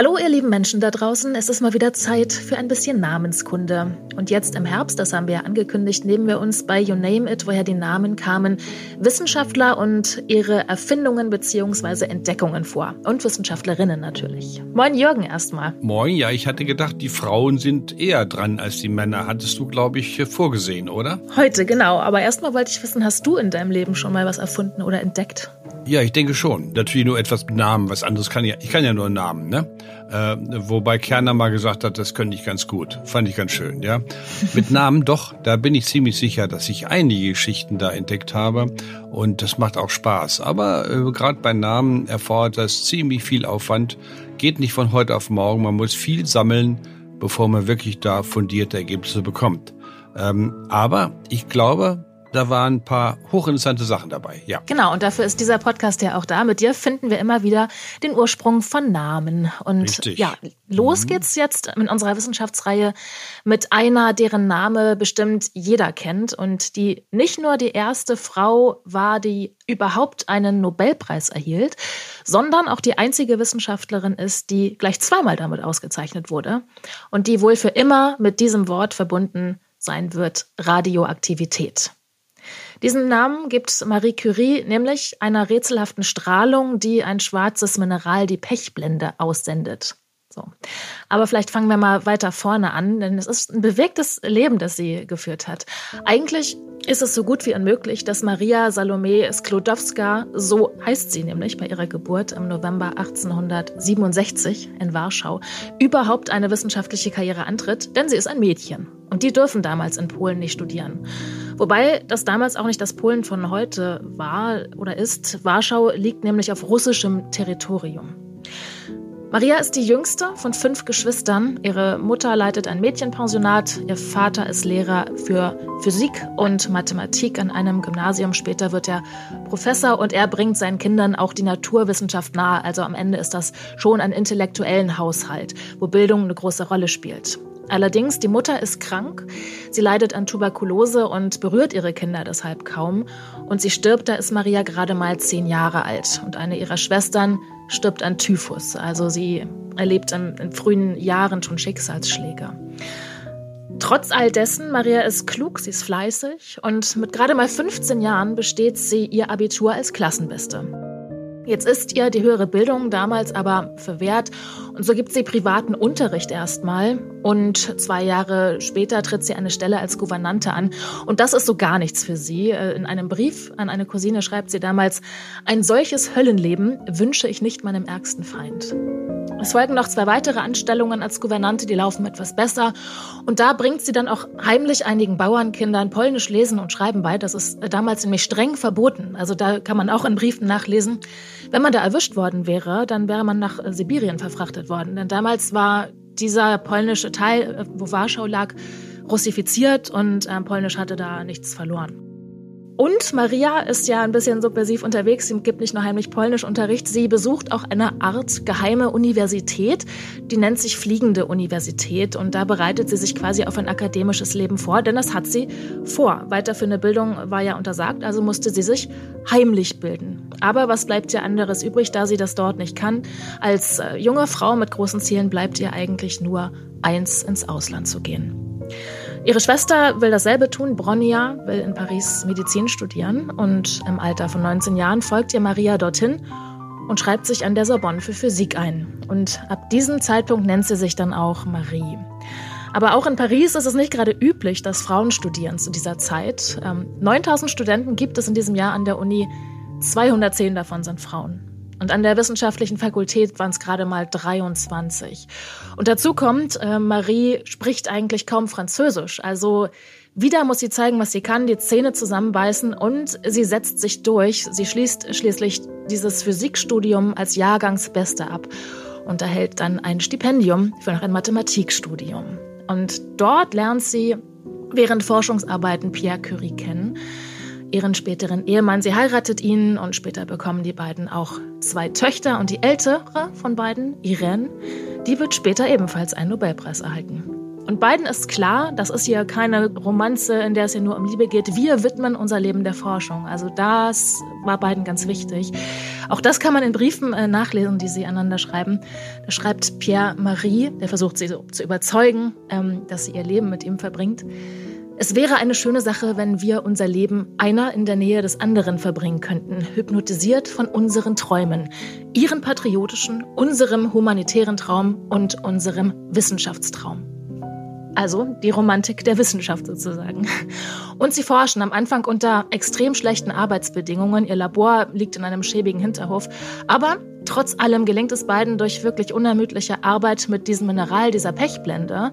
Hallo ihr lieben Menschen da draußen, es ist mal wieder Zeit für ein bisschen Namenskunde. Und jetzt im Herbst, das haben wir ja angekündigt, nehmen wir uns bei You Name It, woher die Namen kamen, Wissenschaftler und ihre Erfindungen bzw. Entdeckungen vor. Und Wissenschaftlerinnen natürlich. Moin Jürgen erstmal. Moin, ja, ich hatte gedacht, die Frauen sind eher dran als die Männer. Hattest du, glaube ich, vorgesehen, oder? Heute, genau. Aber erstmal wollte ich wissen, hast du in deinem Leben schon mal was erfunden oder entdeckt? Ja, ich denke schon. Natürlich nur etwas mit Namen. Was anderes kann ich, ich kann ja nur Namen, ne? Äh, wobei Kerner mal gesagt hat, das könnte ich ganz gut. Fand ich ganz schön, ja. Mit Namen doch, da bin ich ziemlich sicher, dass ich einige Geschichten da entdeckt habe. Und das macht auch Spaß. Aber äh, gerade bei Namen erfordert das ziemlich viel Aufwand. Geht nicht von heute auf morgen. Man muss viel sammeln, bevor man wirklich da fundierte Ergebnisse bekommt. Ähm, aber ich glaube, da waren ein paar hochinteressante Sachen dabei, ja. Genau, und dafür ist dieser Podcast ja auch da. Mit dir finden wir immer wieder den Ursprung von Namen. Und Richtig. ja, los mhm. geht's jetzt in unserer Wissenschaftsreihe mit einer, deren Name bestimmt jeder kennt und die nicht nur die erste Frau war, die überhaupt einen Nobelpreis erhielt, sondern auch die einzige Wissenschaftlerin ist, die gleich zweimal damit ausgezeichnet wurde und die wohl für immer mit diesem Wort verbunden sein wird, Radioaktivität. Diesen Namen gibt Marie Curie nämlich einer rätselhaften Strahlung, die ein schwarzes Mineral, die Pechblende, aussendet. So. Aber vielleicht fangen wir mal weiter vorne an, denn es ist ein bewegtes Leben, das sie geführt hat. Eigentlich ist es so gut wie unmöglich, dass Maria Salome Sklodowska, so heißt sie nämlich bei ihrer Geburt im November 1867 in Warschau, überhaupt eine wissenschaftliche Karriere antritt, denn sie ist ein Mädchen. Und die dürfen damals in Polen nicht studieren. Wobei das damals auch nicht das Polen von heute war oder ist. Warschau liegt nämlich auf russischem Territorium. Maria ist die jüngste von fünf Geschwistern. Ihre Mutter leitet ein Mädchenpensionat. Ihr Vater ist Lehrer für Physik und Mathematik an einem Gymnasium. Später wird er Professor und er bringt seinen Kindern auch die Naturwissenschaft nahe. Also am Ende ist das schon ein intellektuellen Haushalt, wo Bildung eine große Rolle spielt. Allerdings, die Mutter ist krank, sie leidet an Tuberkulose und berührt ihre Kinder deshalb kaum. Und sie stirbt, da ist Maria gerade mal zehn Jahre alt. Und eine ihrer Schwestern stirbt an Typhus. Also sie erlebt in, in frühen Jahren schon Schicksalsschläge. Trotz all dessen, Maria ist klug, sie ist fleißig und mit gerade mal 15 Jahren besteht sie ihr Abitur als Klassenbeste. Jetzt ist ihr die höhere Bildung damals aber verwehrt und so gibt sie privaten Unterricht erstmal und zwei Jahre später tritt sie eine Stelle als Gouvernante an und das ist so gar nichts für sie. Äh, in einem Brief an eine Cousine schreibt sie damals, ein solches Höllenleben wünsche ich nicht meinem ärgsten Feind. Es folgen noch zwei weitere Anstellungen als Gouvernante, die laufen etwas besser. Und da bringt sie dann auch heimlich einigen Bauernkindern Polnisch lesen und schreiben bei. Das ist damals nämlich streng verboten. Also da kann man auch in Briefen nachlesen. Wenn man da erwischt worden wäre, dann wäre man nach Sibirien verfrachtet worden. Denn damals war dieser polnische Teil, wo Warschau lag, russifiziert und äh, Polnisch hatte da nichts verloren. Und Maria ist ja ein bisschen subversiv unterwegs. Sie gibt nicht nur heimlich Polnischunterricht, sie besucht auch eine Art geheime Universität, die nennt sich Fliegende Universität. Und da bereitet sie sich quasi auf ein akademisches Leben vor, denn das hat sie vor. Weiterführende Bildung war ja untersagt, also musste sie sich heimlich bilden. Aber was bleibt ihr anderes übrig, da sie das dort nicht kann? Als äh, junge Frau mit großen Zielen bleibt ihr eigentlich nur eins, ins Ausland zu gehen. Ihre Schwester will dasselbe tun. Bronja will in Paris Medizin studieren und im Alter von 19 Jahren folgt ihr Maria dorthin und schreibt sich an der Sorbonne für Physik ein. Und ab diesem Zeitpunkt nennt sie sich dann auch Marie. Aber auch in Paris ist es nicht gerade üblich, dass Frauen studieren zu dieser Zeit. 9000 ähm, Studenten gibt es in diesem Jahr an der Uni, 210 davon sind Frauen. Und an der wissenschaftlichen Fakultät waren es gerade mal 23. Und dazu kommt, äh, Marie spricht eigentlich kaum Französisch. Also wieder muss sie zeigen, was sie kann, die Zähne zusammenbeißen und sie setzt sich durch. Sie schließt schließlich dieses Physikstudium als Jahrgangsbeste ab und erhält dann ein Stipendium für noch ein Mathematikstudium. Und dort lernt sie während Forschungsarbeiten Pierre Curie kennen ihren späteren Ehemann. Sie heiratet ihn und später bekommen die beiden auch zwei Töchter. Und die ältere von beiden, Irene, die wird später ebenfalls einen Nobelpreis erhalten. Und beiden ist klar, das ist hier keine Romanze, in der es hier nur um Liebe geht. Wir widmen unser Leben der Forschung. Also das war beiden ganz wichtig. Auch das kann man in Briefen äh, nachlesen, die sie einander schreiben. Da schreibt Pierre Marie, der versucht sie so zu überzeugen, ähm, dass sie ihr Leben mit ihm verbringt. Es wäre eine schöne Sache, wenn wir unser Leben einer in der Nähe des anderen verbringen könnten, hypnotisiert von unseren Träumen, ihren patriotischen, unserem humanitären Traum und unserem Wissenschaftstraum. Also die Romantik der Wissenschaft sozusagen. Und sie forschen am Anfang unter extrem schlechten Arbeitsbedingungen. Ihr Labor liegt in einem schäbigen Hinterhof. Aber trotz allem gelingt es beiden durch wirklich unermüdliche Arbeit mit diesem Mineral, dieser Pechblende,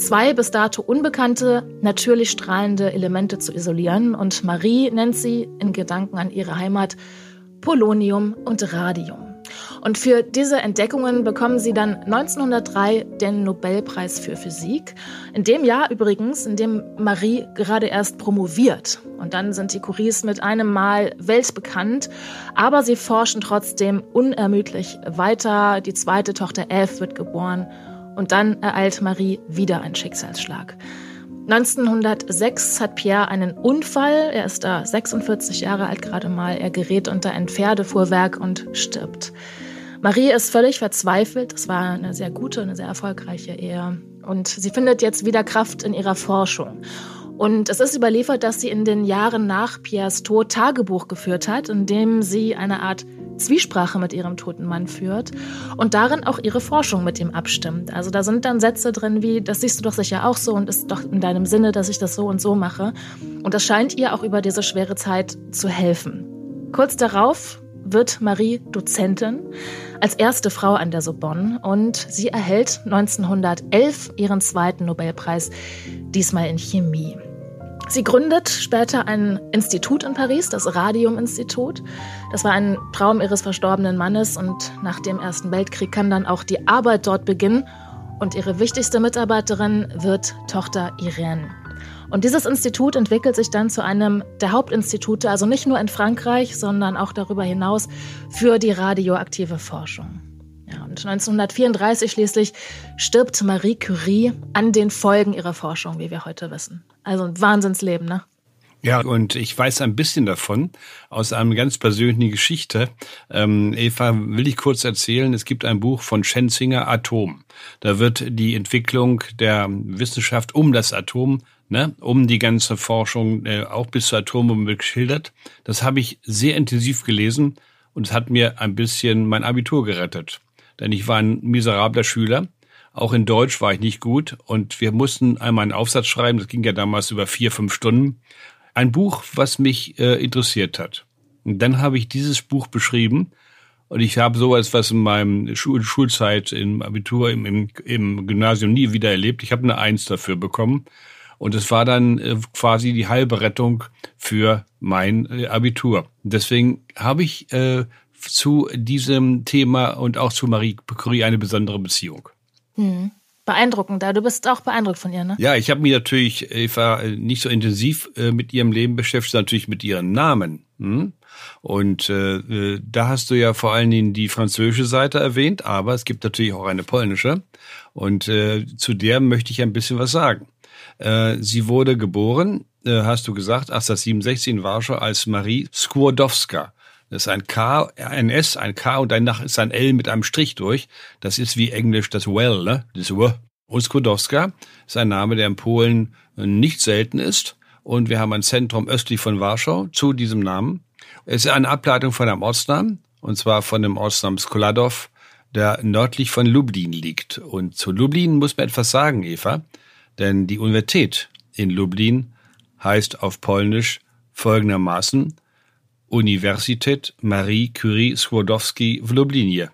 zwei bis dato unbekannte, natürlich strahlende Elemente zu isolieren. Und Marie nennt sie in Gedanken an ihre Heimat Polonium und Radium. Und für diese Entdeckungen bekommen sie dann 1903 den Nobelpreis für Physik. In dem Jahr übrigens, in dem Marie gerade erst promoviert. Und dann sind die Curies mit einem Mal weltbekannt. Aber sie forschen trotzdem unermüdlich weiter. Die zweite Tochter Eve wird geboren. Und dann ereilt Marie wieder ein Schicksalsschlag. 1906 hat Pierre einen Unfall. Er ist da 46 Jahre alt gerade mal. Er gerät unter ein Pferdefuhrwerk und stirbt. Marie ist völlig verzweifelt. Es war eine sehr gute, eine sehr erfolgreiche Ehe. Und sie findet jetzt wieder Kraft in ihrer Forschung. Und es ist überliefert, dass sie in den Jahren nach Pierres Tod Tagebuch geführt hat, in dem sie eine Art Zwiesprache mit ihrem toten Mann führt und darin auch ihre Forschung mit ihm abstimmt. Also da sind dann Sätze drin wie, das siehst du doch sicher auch so und ist doch in deinem Sinne, dass ich das so und so mache. Und das scheint ihr auch über diese schwere Zeit zu helfen. Kurz darauf wird Marie Dozentin als erste Frau an der Sorbonne und sie erhält 1911 ihren zweiten Nobelpreis, diesmal in Chemie. Sie gründet später ein Institut in Paris, das Radium-Institut. Das war ein Traum ihres verstorbenen Mannes und nach dem Ersten Weltkrieg kann dann auch die Arbeit dort beginnen und ihre wichtigste Mitarbeiterin wird Tochter Irene. Und dieses Institut entwickelt sich dann zu einem der Hauptinstitute, also nicht nur in Frankreich, sondern auch darüber hinaus für die radioaktive Forschung. Ja, und 1934 schließlich stirbt Marie Curie an den Folgen ihrer Forschung, wie wir heute wissen. Also ein Wahnsinnsleben, ne? Ja, und ich weiß ein bisschen davon aus einer ganz persönlichen Geschichte. Ähm, Eva, will ich kurz erzählen, es gibt ein Buch von Schenzinger, Atom. Da wird die Entwicklung der Wissenschaft um das Atom, ne, um die ganze Forschung äh, auch bis zur Atombombe geschildert. Das habe ich sehr intensiv gelesen und es hat mir ein bisschen mein Abitur gerettet. Denn ich war ein miserabler Schüler auch in Deutsch war ich nicht gut und wir mussten einmal einen Aufsatz schreiben, das ging ja damals über vier, fünf Stunden. Ein Buch, was mich äh, interessiert hat. Und dann habe ich dieses Buch beschrieben und ich habe sowas, was in meinem Schul Schulzeit im Abitur, im, im, im Gymnasium nie wieder erlebt. Ich habe eine Eins dafür bekommen. Und es war dann äh, quasi die halbe Rettung für mein äh, Abitur. Deswegen habe ich äh, zu diesem Thema und auch zu Marie Curie eine besondere Beziehung. Hm. Beeindruckend, du bist auch beeindruckt von ihr, ne? Ja, ich habe mich natürlich, Eva, nicht so intensiv äh, mit ihrem Leben beschäftigt, natürlich mit ihren Namen. Hm? Und äh, äh, da hast du ja vor allen Dingen die französische Seite erwähnt, aber es gibt natürlich auch eine polnische. Und äh, zu der möchte ich ein bisschen was sagen. Äh, sie wurde geboren, äh, hast du gesagt, 1867 in Warschau als Marie Skłodowska. Das ist ein K, ein S, ein K und danach ist ein L mit einem Strich durch. Das ist wie Englisch das Well, ne? Das W. Und Skłodowska ist ein Name, der in Polen nicht selten ist. Und wir haben ein Zentrum östlich von Warschau zu diesem Namen. Es ist eine Ableitung von einem Ortsnamen, und zwar von dem Ortsnamen Skoladow, der nördlich von Lublin liegt. Und zu Lublin muss man etwas sagen, Eva, denn die Universität in Lublin heißt auf Polnisch folgendermaßen Universität Marie Curie Skłodowski w Lublinie.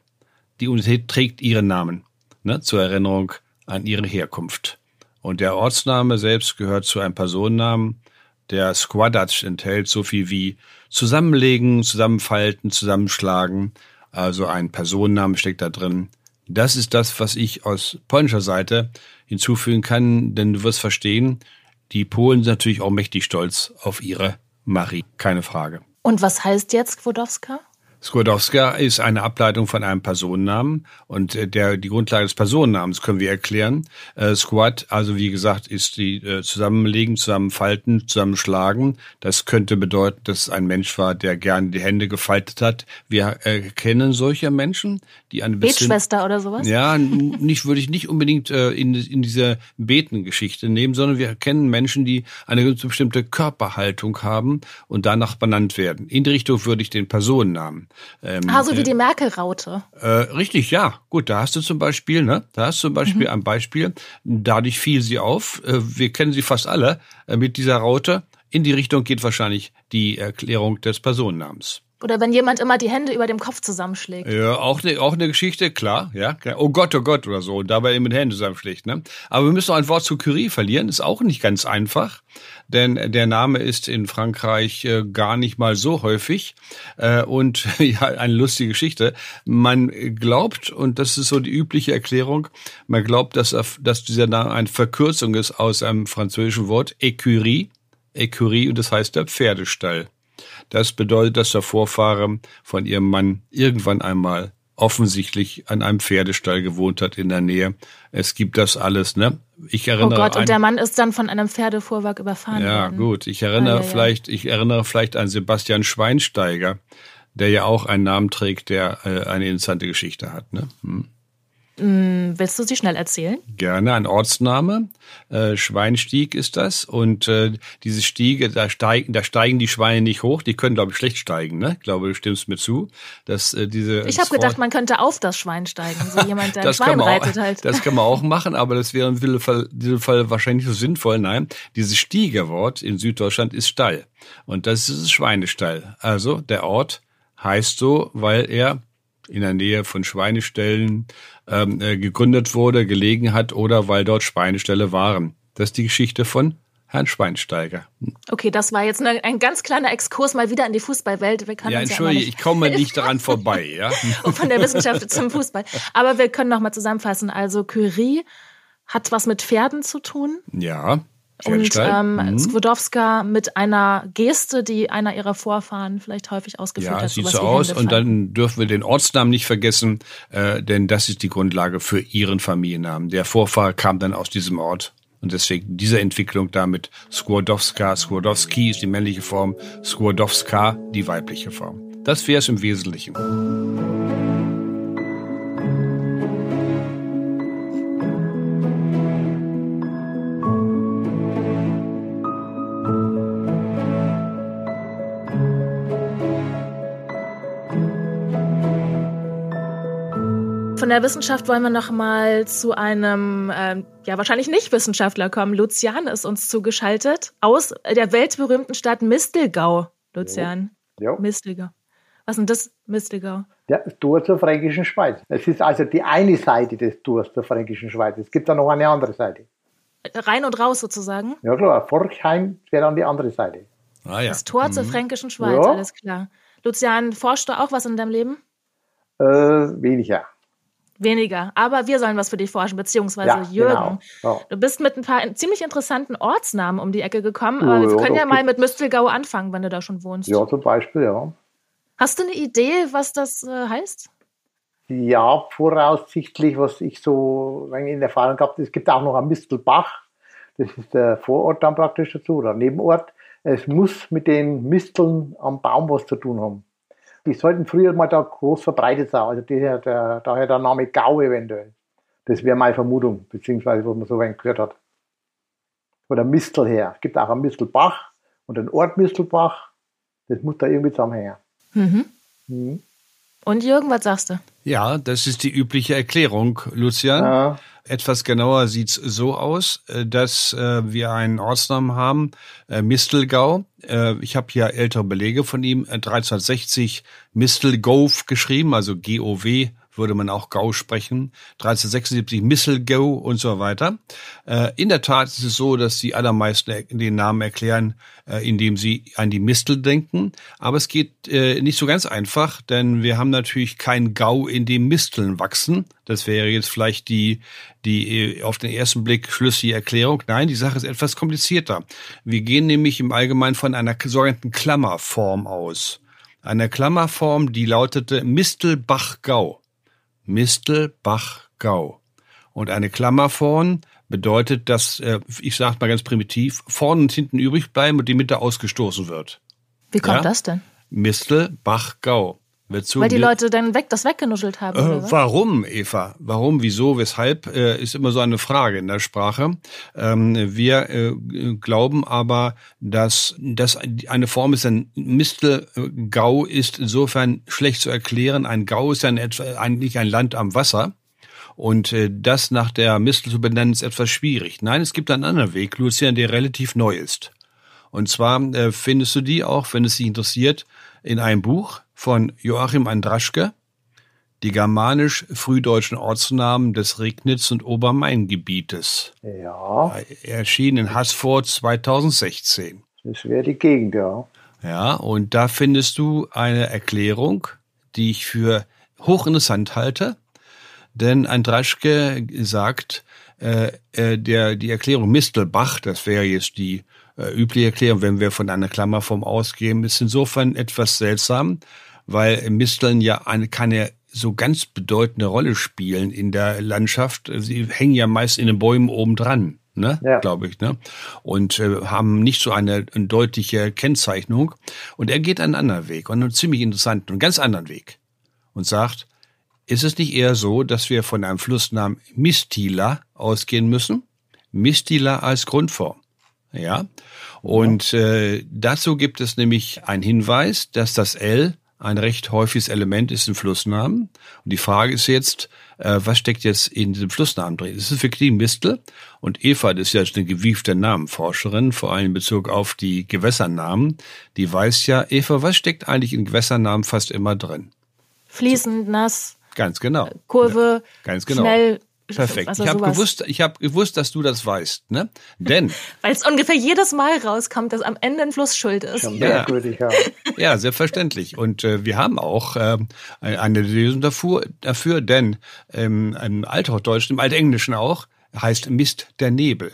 Die Universität trägt ihren Namen, ne, zur Erinnerung an ihre Herkunft. Und der Ortsname selbst gehört zu einem Personennamen, der Składac enthält so viel wie zusammenlegen, zusammenfalten, zusammenschlagen. Also ein Personenname steckt da drin. Das ist das, was ich aus polnischer Seite hinzufügen kann, denn du wirst verstehen, die Polen sind natürlich auch mächtig stolz auf ihre Marie, keine Frage. Und was heißt jetzt Kwodowska? Skłodowska ist eine Ableitung von einem Personennamen und äh, der die Grundlage des Personennamens können wir erklären. Äh, Squat, also wie gesagt, ist die äh, zusammenlegen, zusammenfalten, zusammenschlagen. Das könnte bedeuten, dass es ein Mensch war, der gerne die Hände gefaltet hat. Wir äh, kennen solche Menschen, die eine Betschwester oder sowas? Ja, nicht würde ich nicht unbedingt äh, in, in diese Betengeschichte nehmen, sondern wir kennen Menschen, die eine bestimmte Körperhaltung haben und danach benannt werden. In die Richtung würde ich den Personennamen ähm, ah, so wie äh, die Merkel-Raute. Äh, richtig, ja. Gut, da hast du zum Beispiel, ne? Da hast du zum Beispiel mhm. ein Beispiel. Dadurch fiel sie auf. Äh, wir kennen sie fast alle äh, mit dieser Raute. In die Richtung geht wahrscheinlich die Erklärung des Personennamens. Oder wenn jemand immer die Hände über dem Kopf zusammenschlägt. Ja, auch eine auch eine Geschichte, klar, ja. Oh Gott, oh Gott oder so und dabei eben mit Händen zusammenschlägt, ne? Aber wir müssen noch ein Wort zu Curie verlieren, ist auch nicht ganz einfach, denn der Name ist in Frankreich äh, gar nicht mal so häufig äh, und ja, eine lustige Geschichte. Man glaubt und das ist so die übliche Erklärung, man glaubt, dass dass dieser Name eine Verkürzung ist aus einem französischen Wort Écurie, Écurie und das heißt der Pferdestall. Das bedeutet, dass der Vorfahre von ihrem Mann irgendwann einmal offensichtlich an einem Pferdestall gewohnt hat in der Nähe. Es gibt das alles, ne? Ich erinnere. Oh Gott, und der Mann ist dann von einem Pferdefuhrwerk überfahren ja, worden. Ja, gut. Ich erinnere ah, ja, vielleicht, ich erinnere vielleicht an Sebastian Schweinsteiger, der ja auch einen Namen trägt, der äh, eine interessante Geschichte hat, ne? Hm. Mm, willst du sie schnell erzählen? Gerne, ein Ortsname. Äh, Schweinstieg ist das. Und äh, diese Stiege, da steigen, da steigen die Schweine nicht hoch. Die können, glaube ich, schlecht steigen. Ne? Ich glaube, du stimmst mir zu. Dass, äh, diese, ich habe gedacht, man könnte auf das Schwein steigen. So jemand, der ein Schwein reitet halt. Das kann man auch machen, aber das wäre in diesem Fall, in diesem Fall wahrscheinlich nicht so sinnvoll. Nein, dieses Stiegerwort in Süddeutschland ist Stall. Und das ist Schweinestall. Also der Ort heißt so, weil er in der Nähe von Schweineställen ähm, äh, gegründet wurde, gelegen hat oder weil dort Schweineställe waren. Das ist die Geschichte von Herrn Schweinsteiger. Okay, das war jetzt eine, ein ganz kleiner Exkurs mal wieder in die Fußballwelt. Wir ja, entschuldige, ja ich komme nicht daran vorbei. Ja? Und von der Wissenschaft zum Fußball. Aber wir können noch mal zusammenfassen. Also Curie hat was mit Pferden zu tun. Ja. Und ähm, mhm. Skwodowska mit einer Geste, die einer ihrer Vorfahren vielleicht häufig ausgeführt ja, hat. Ja, sieht so aus. Und dann dürfen wir den Ortsnamen nicht vergessen, äh, denn das ist die Grundlage für ihren Familiennamen. Der Vorfahr kam dann aus diesem Ort. Und deswegen diese Entwicklung damit Skłodowska, Skłodowski ist die männliche Form, Skłodowska die weibliche Form. Das wäre es im Wesentlichen. Von der Wissenschaft wollen wir noch mal zu einem, äh, ja wahrscheinlich nicht Wissenschaftler kommen. Lucian ist uns zugeschaltet aus der weltberühmten Stadt Mistelgau. Lucian. Ja. Mistelgau. Was ist denn das, Mistelgau? Ja, das Tor zur Fränkischen Schweiz. Es ist also die eine Seite des Tors zur Fränkischen Schweiz. Es gibt da noch eine andere Seite. Rein und raus sozusagen? Ja klar, Forchheim wäre dann die andere Seite. Ah, ja. Das Tor mhm. zur Fränkischen Schweiz, ja. alles klar. Lucian, forschst du auch was in deinem Leben? Äh, weniger. Weniger. Aber wir sollen was für dich forschen, beziehungsweise ja, Jürgen. Genau. Du bist mit ein paar ziemlich interessanten Ortsnamen um die Ecke gekommen, aber ja, wir können ja mal mit Müstelgau anfangen, wenn du da schon wohnst. Ja, zum Beispiel, ja. Hast du eine Idee, was das äh, heißt? Ja, voraussichtlich, was ich so in Erfahrung habe, es gibt auch noch ein Mistelbach. Das ist der Vorort dann praktisch dazu, oder Nebenort. Es muss mit den Misteln am Baum was zu tun haben die sollten früher mal da groß verbreitet sein. Also der, der, daher der Name Gau eventuell. Das wäre meine Vermutung, beziehungsweise was man so weit gehört hat. Oder Mistel her. Es gibt auch einen Mistelbach und einen Ort Mistelbach. Das muss da irgendwie zusammenhängen. Mhm. Mhm. Und Jürgen, was sagst du? Ja, das ist die übliche Erklärung, Lucian. Ja. Etwas genauer sieht's so aus, äh, dass äh, wir einen Ortsnamen haben, äh, Mistelgau. Äh, ich habe hier ältere Belege von ihm, 1360 Mistelgov geschrieben, also G-O-W würde man auch Gau sprechen, 1376 Misselgau und so weiter. Äh, in der Tat ist es so, dass die allermeisten den Namen erklären, äh, indem sie an die Mistel denken. Aber es geht äh, nicht so ganz einfach, denn wir haben natürlich kein Gau, in dem Misteln wachsen. Das wäre jetzt vielleicht die, die auf den ersten Blick schlüssige Erklärung. Nein, die Sache ist etwas komplizierter. Wir gehen nämlich im Allgemeinen von einer sogenannten Klammerform aus. eine Klammerform, die lautete Mistelbach-Gau. Mistelbach-Gau. Und eine Klammerform bedeutet, dass, äh, ich sage mal ganz primitiv, vorne und hinten übrig bleiben und die Mitte ausgestoßen wird. Wie kommt ja? das denn? Mistelbach-Gau. Weil die Leute dann weg, das weggenuschelt haben. Äh, warum, Eva? Warum, wieso, weshalb, äh, ist immer so eine Frage in der Sprache. Ähm, wir äh, glauben aber, dass das eine Form ist, ein Mistelgau ist insofern schlecht zu erklären. Ein Gau ist ja eigentlich ein Land am Wasser. Und äh, das nach der Mistel zu benennen, ist etwas schwierig. Nein, es gibt einen anderen Weg, Lucian, der relativ neu ist. Und zwar äh, findest du die auch, wenn es dich interessiert, in einem Buch von Joachim Andraschke, die germanisch-frühdeutschen Ortsnamen des Regnitz- und Obermain-Gebietes. Ja. Erschien in Haßfurt 2016. Das wäre die Gegend, ja. Ja, und da findest du eine Erklärung, die ich für hochinteressant halte. Denn Andraschke sagt, äh, äh, der, die Erklärung Mistelbach, das wäre jetzt die äh, übliche Erklärung, wenn wir von einer Klammerform ausgehen, ist insofern etwas seltsam, weil Misteln ja eine, keine so ganz bedeutende Rolle spielen in der Landschaft. Sie hängen ja meist in den Bäumen oben dran. Ne, ja. glaube ich, ne? Und äh, haben nicht so eine, eine deutliche Kennzeichnung. Und er geht einen anderen Weg und einen ziemlich interessanten, einen ganz anderen Weg. Und sagt, ist es nicht eher so, dass wir von einem Flussnamen Mistila ausgehen müssen? Mistila als Grundform. Ja. Und äh, dazu gibt es nämlich einen Hinweis, dass das L ein recht häufiges Element ist in Flussnamen. Und die Frage ist jetzt, äh, was steckt jetzt in diesem Flussnamen drin? Ist es wirklich Mistel? Und Eva, das ist ja eine gewiefte Namenforscherin, vor allem in Bezug auf die Gewässernamen, die weiß ja, Eva, was steckt eigentlich in Gewässernamen fast immer drin? Fließend, nass. Ganz genau. Kurve, ja, ganz genau. schnell, Perfekt. Also ich habe gewusst, ich habe gewusst, dass du das weißt, ne? Denn weil es ungefähr jedes Mal rauskommt, dass am Ende ein Fluss schuld ist. Ja, ja. ja selbstverständlich. Und äh, wir haben auch äh, eine Lösung dafür, dafür denn ähm, im Althochdeutschen, im Altenglischen auch, heißt Mist der Nebel,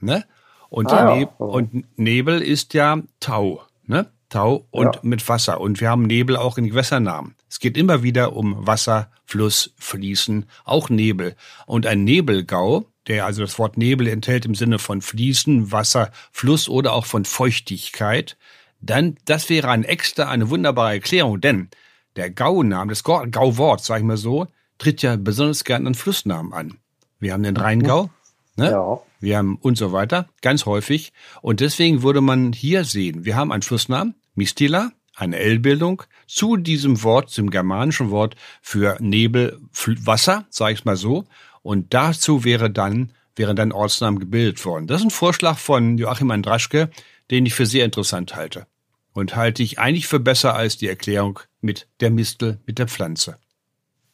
ne? Und, ah, Neb oh. und Nebel ist ja Tau, ne? Tau und ja. mit Wasser. Und wir haben Nebel auch in Gewässernamen. Es geht immer wieder um Wasser, Fluss, Fließen, auch Nebel. Und ein Nebelgau, der also das Wort Nebel enthält im Sinne von Fließen, Wasser, Fluss oder auch von Feuchtigkeit, dann, das wäre ein extra, eine wunderbare Erklärung, denn der Gauname, das Gauwort, sag ich mal so, tritt ja besonders gern an Flussnamen an. Wir haben den Rheingau, ne? Ja. Wir haben und so weiter, ganz häufig. Und deswegen würde man hier sehen, wir haben einen Flussnamen, Mistila, eine L-Bildung zu diesem Wort, zum germanischen Wort für Nebel, Wasser, sage ich mal so. Und dazu wäre dann, wären dann Ortsnamen gebildet worden. Das ist ein Vorschlag von Joachim Andraschke, den ich für sehr interessant halte. Und halte ich eigentlich für besser als die Erklärung mit der Mistel, mit der Pflanze.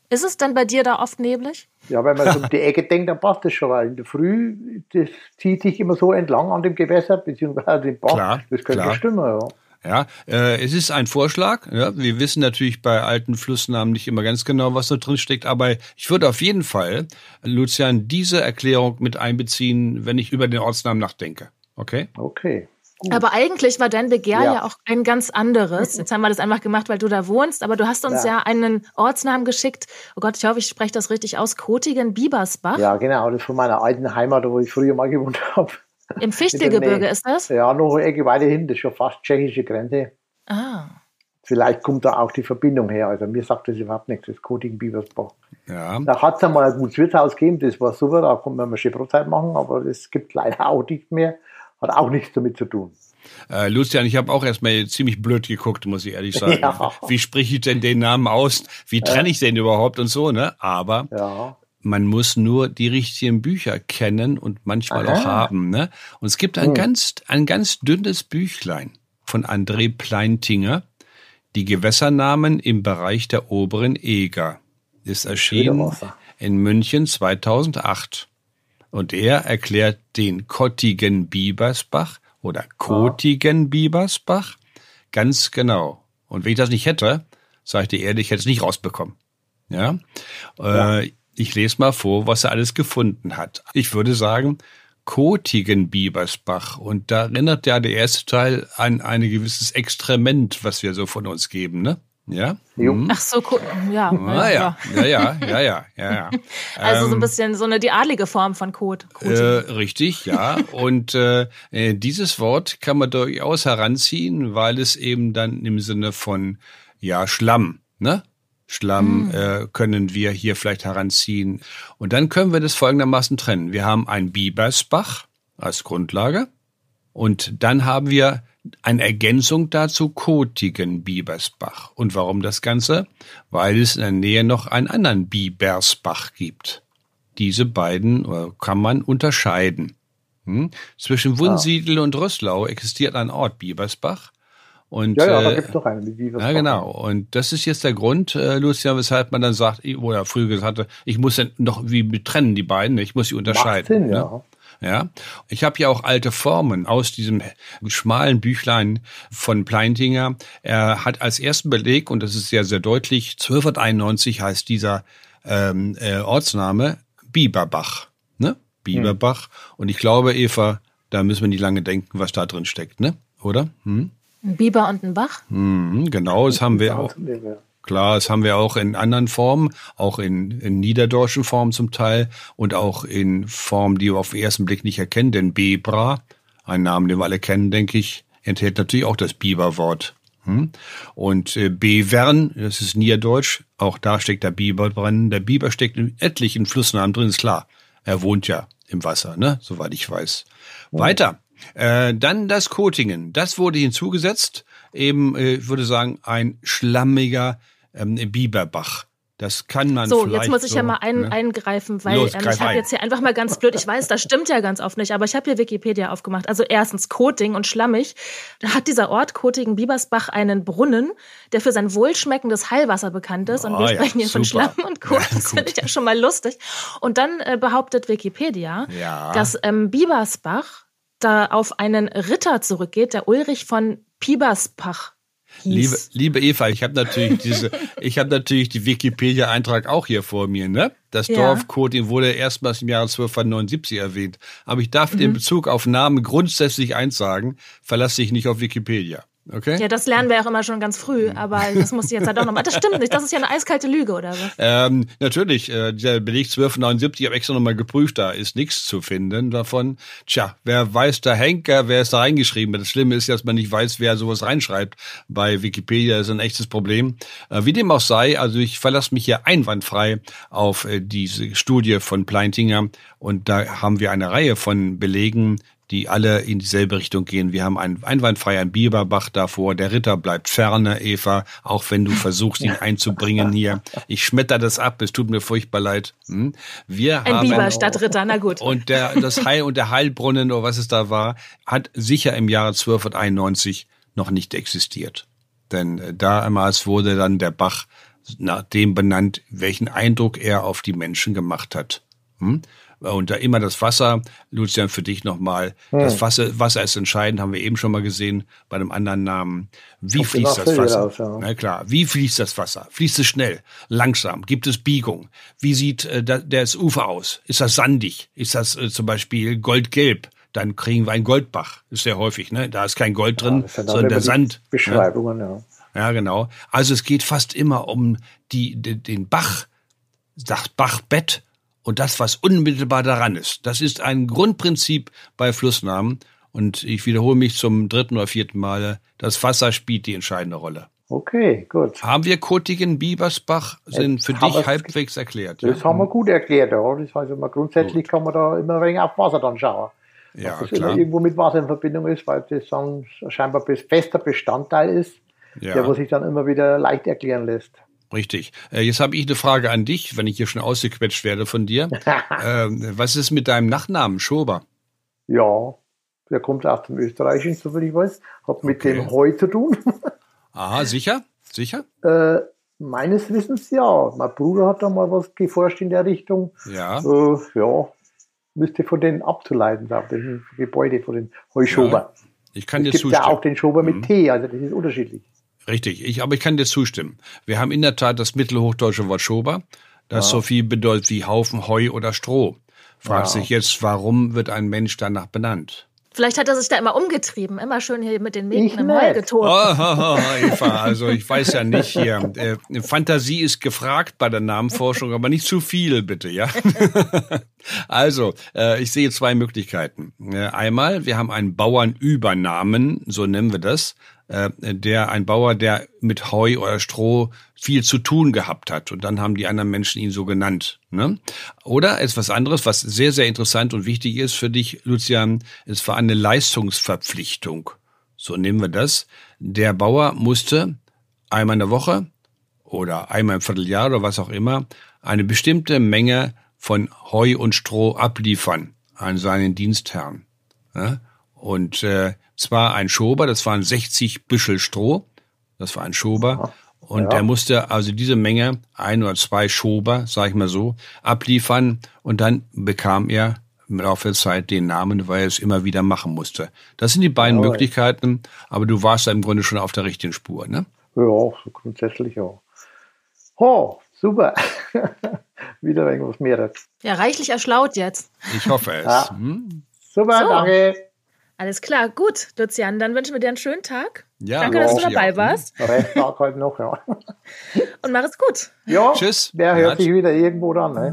Ist es denn bei dir da oft neblig? Ja, wenn man so um die Ecke denkt, dann passt das schon, weil in der Früh, das zieht sich immer so entlang an dem Gewässer, beziehungsweise dem Bach. Klar, das könnte klar. stimmen, ja. Ja, äh, es ist ein Vorschlag. Ja, wir wissen natürlich bei alten Flussnamen nicht immer ganz genau, was da drin steckt, aber ich würde auf jeden Fall, Lucian, diese Erklärung mit einbeziehen, wenn ich über den Ortsnamen nachdenke. Okay? Okay. Gut. Aber eigentlich war dein Begehr ja. ja. auch ein ganz anderes. Jetzt haben wir das einfach gemacht, weil du da wohnst, aber du hast uns ja, ja einen Ortsnamen geschickt. Oh Gott, ich hoffe, ich spreche das richtig aus. Kotigen-Biebersbach. Ja, genau. Das ist von meiner alten Heimat, wo ich früher mal gewohnt habe. Im Fichtelgebirge ist das? Ja, noch eine Ecke weiter hin, das ist schon fast tschechische Grenze. Ah. Vielleicht kommt da auch die Verbindung her. Also mir sagt das überhaupt nichts, das Kotigen Biebersbach. Ja. Da hat es einmal ein gutes Wirtshaus gegeben, das war super, da konnte man mal schön Brotzeit machen, aber das gibt leider auch nicht mehr. Hat auch nichts damit zu tun. Äh, Lucian, ich habe auch erstmal ziemlich blöd geguckt, muss ich ehrlich sagen. Ja. Wie spreche ich denn den Namen aus? Wie trenne ich den überhaupt und so, ne? Aber ja. Man muss nur die richtigen Bücher kennen und manchmal Aha. auch haben, ne? Und es gibt ein hm. ganz, ein ganz dünnes Büchlein von André Pleintinger, die Gewässernamen im Bereich der oberen Eger. Ist erschienen in München 2008. Und er erklärt den Kottigen Biebersbach oder Kotigen Biebersbach ganz genau. Und wenn ich das nicht hätte, sage ich dir ehrlich, hätte es nicht rausbekommen. Ja? ja. Äh, ich lese mal vor, was er alles gefunden hat. Ich würde sagen, kotigen Biebersbach. Und da erinnert ja der erste Teil an ein gewisses Extrement, was wir so von uns geben, ne? Ja. Mhm. Ach so, ja. Ah, ja. ja, ja, ja, ja, ja, ja. Also so ein ähm, bisschen so eine die adlige Form von Kot. Äh, richtig, ja. Und äh, äh, dieses Wort kann man durchaus heranziehen, weil es eben dann im Sinne von ja Schlamm, ne? Schlamm mhm. äh, können wir hier vielleicht heranziehen. Und dann können wir das folgendermaßen trennen. Wir haben ein Bibersbach als Grundlage und dann haben wir eine Ergänzung dazu kotigen Bibersbach. Und warum das Ganze? Weil es in der Nähe noch einen anderen Bibersbach gibt. Diese beiden äh, kann man unterscheiden. Hm? Zwischen Wunsiedel und Rösslau existiert ein Ort Bibersbach. Und, ja, ja, da äh, gibt es doch einen. Ja, genau. Und das ist jetzt der Grund, äh, Lucia, weshalb man dann sagt, oder früher gesagt hatte, ich muss dann noch wie trennen die beiden, ich muss sie unterscheiden. Sinn, ne? ja. Ja, ich habe ja auch alte Formen aus diesem schmalen Büchlein von Pleintinger. Er hat als ersten Beleg, und das ist sehr, sehr deutlich, 1291 heißt dieser ähm, äh, Ortsname Bieberbach. Ne? Bieberbach. Hm. Und ich glaube, Eva, da müssen wir nicht lange denken, was da drin steckt, ne? Oder? Hm? Ein Biber und ein Bach? Mhm, genau, das haben wir auch. Klar, das haben wir auch in anderen Formen, auch in, in niederdeutschen Formen zum Teil und auch in Formen, die wir auf den ersten Blick nicht erkennen, denn Bebra, ein Name, den wir alle kennen, denke ich, enthält natürlich auch das Biberwort. Hm? Und äh, Bevern, das ist Niederdeutsch, auch da steckt der Biber drin. Der Biber steckt in etlichen Flussnamen drin, ist klar. Er wohnt ja im Wasser, ne? soweit ich weiß. Ja. Weiter. Äh, dann das Kotingen. Das wurde hinzugesetzt. Eben, äh, ich würde sagen, ein schlammiger ähm, Biberbach. Das kann man So, jetzt muss ich so, ja mal ein, ne? eingreifen, weil Los, ähm, ich habe jetzt hier einfach mal ganz blöd, ich weiß, das stimmt ja ganz oft nicht, aber ich habe hier Wikipedia aufgemacht. Also erstens Koting und schlammig. Da hat dieser Ort Kotingen-Biebersbach einen Brunnen, der für sein wohlschmeckendes Heilwasser bekannt ist. Und oh, wir sprechen ja, hier von Schlamm und Kot. Ja, das finde ich ja schon mal lustig. Und dann äh, behauptet Wikipedia, ja. dass ähm, Biebersbach da auf einen Ritter zurückgeht, der Ulrich von Piebersbach Liebe, liebe Eva, ich habe natürlich diese, ich habe natürlich die Wikipedia-Eintrag auch hier vor mir, ne? Das ja. Dorf Kotin wurde erstmals im Jahre 1279 erwähnt. Aber ich darf mhm. in Bezug auf Namen grundsätzlich eins sagen, verlasse dich nicht auf Wikipedia. Okay. Ja, das lernen wir auch immer schon ganz früh, aber das muss ich jetzt halt auch nochmal. Das stimmt nicht, das ist ja eine eiskalte Lüge, oder was? Ähm, natürlich, äh, der Beleg 1279, ich habe extra nochmal geprüft, da ist nichts zu finden davon. Tja, wer weiß der Henker, wer ist da reingeschrieben? Das Schlimme ist, dass man nicht weiß, wer sowas reinschreibt. Bei Wikipedia ist ein echtes Problem. Äh, wie dem auch sei, also ich verlasse mich hier einwandfrei auf äh, diese Studie von Pleintinger und da haben wir eine Reihe von Belegen, die alle in dieselbe Richtung gehen. Wir haben einen einwandfrei einen Biberbach davor. Der Ritter bleibt ferne, Eva, auch wenn du versuchst, ihn einzubringen hier. Ich schmetter das ab, es tut mir furchtbar leid. Hm? Wir Ein haben, Biber statt Ritter, na gut. Und der, das Heil und der Heilbrunnen oder was es da war, hat sicher im Jahre 1291 noch nicht existiert. Denn äh, damals wurde dann der Bach nach dem benannt, welchen Eindruck er auf die Menschen gemacht hat. Und da immer das Wasser, Lucian, für dich nochmal. Hm. Das Wasser, Wasser ist entscheidend, haben wir eben schon mal gesehen bei einem anderen Namen. Wie Auf fließt das Wasser? Aus, ja. Na klar, wie fließt das Wasser? Fließt es schnell, langsam? Gibt es Biegung? Wie sieht äh, das Ufer aus? Ist das sandig? Ist das äh, zum Beispiel goldgelb? Dann kriegen wir einen Goldbach. Ist sehr häufig, ne? Da ist kein Gold drin, ja, sondern der Sand. Ne? Beschreibungen, ja. ja. Ja, genau. Also es geht fast immer um die, den Bach, das Bachbett und das, was unmittelbar daran ist. Das ist ein Grundprinzip bei Flussnamen. Und ich wiederhole mich zum dritten oder vierten Male, das Wasser spielt die entscheidende Rolle. Okay, gut. Haben wir Kotigen, Biebersbach, sind Jetzt für dich halbwegs erklärt? Das ja? haben wir gut erklärt, ja. Das heißt, immer grundsätzlich gut. kann man da immer ein wenig auf Wasser dann schauen. Ja, dass das klar. irgendwo mit Wasser in Verbindung ist, weil das dann scheinbar fester Bestandteil ist, ja. der sich dann immer wieder leicht erklären lässt. Richtig. Äh, jetzt habe ich eine Frage an dich, wenn ich hier schon ausgequetscht werde von dir. äh, was ist mit deinem Nachnamen, Schober? Ja, der kommt aus dem Österreichischen, soviel ich weiß. Hat mit okay. dem Heu zu tun. Aha, sicher? Sicher? Äh, meines Wissens ja. Mein Bruder hat da mal was geforscht in der Richtung. Ja. Äh, ja, müsste von denen abzuleiten sein, dem Gebäude, von den Heuschober. Ja, ich kann es dir gibt ja auch den Schober mit mhm. T, also das ist unterschiedlich. Richtig, ich, aber ich kann dir zustimmen. Wir haben in der Tat das mittelhochdeutsche Wort Schober, das ja. so viel bedeutet wie Haufen Heu oder Stroh. Fragt ja. sich jetzt, warum wird ein Mensch danach benannt? Vielleicht hat er sich da immer umgetrieben, immer schön hier mit den Mädchen im Heu getobt. Oh, oh, oh, Eva, also ich weiß ja nicht hier. Äh, Fantasie ist gefragt bei der Namenforschung, aber nicht zu viel, bitte, ja? also, äh, ich sehe zwei Möglichkeiten. Äh, einmal, wir haben einen Bauernübernamen, so nennen wir das äh, der ein Bauer, der mit Heu oder Stroh viel zu tun gehabt hat. Und dann haben die anderen Menschen ihn so genannt. Ne? Oder etwas anderes, was sehr, sehr interessant und wichtig ist für dich, Lucian, es war eine Leistungsverpflichtung. So nehmen wir das. Der Bauer musste einmal in der Woche oder einmal im Vierteljahr oder was auch immer eine bestimmte Menge von Heu und Stroh abliefern an seinen Dienstherrn. Ja? Und äh, zwar ein Schober, das waren 60 Büschel Stroh, das war ein Schober. Und ja. der musste also diese Menge, ein oder zwei Schober, sag ich mal so, abliefern. Und dann bekam er im Laufe der Zeit den Namen, weil er es immer wieder machen musste. Das sind die beiden ja, Möglichkeiten, aber du warst da im Grunde schon auf der richtigen Spur, ne? Ja, so grundsätzlich ja. Oh, super. wieder irgendwas mehr. Ja, reichlich erschlaut jetzt. Ich hoffe es. Ja. Hm? Super, so. danke. Alles klar, gut, Lucian, dann wünschen wir dir einen schönen Tag. Ja, Danke, dass du dabei ja. warst. Resttag halt noch, ja. Und mach es gut. Ja, Tschüss. Der hört sich wieder irgendwo dann. Ne?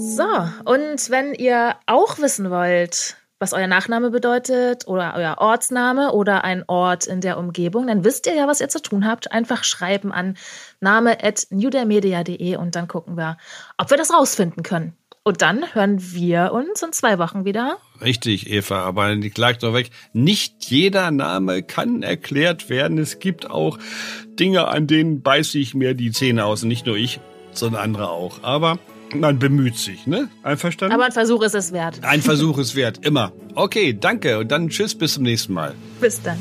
So, und wenn ihr auch wissen wollt, was euer Nachname bedeutet oder euer Ortsname oder ein Ort in der Umgebung, dann wisst ihr ja, was ihr zu tun habt. Einfach schreiben an name.newdermedia.de und dann gucken wir, ob wir das rausfinden können. Und dann hören wir uns in zwei Wochen wieder. Richtig, Eva, aber die klagt doch weg. Nicht jeder Name kann erklärt werden. Es gibt auch Dinge, an denen beiße ich mir die Zähne aus. Und nicht nur ich, sondern andere auch. Aber man bemüht sich, ne? Einverstanden? Aber ein Versuch ist es wert. Ein Versuch ist wert, immer. Okay, danke und dann tschüss, bis zum nächsten Mal. Bis dann.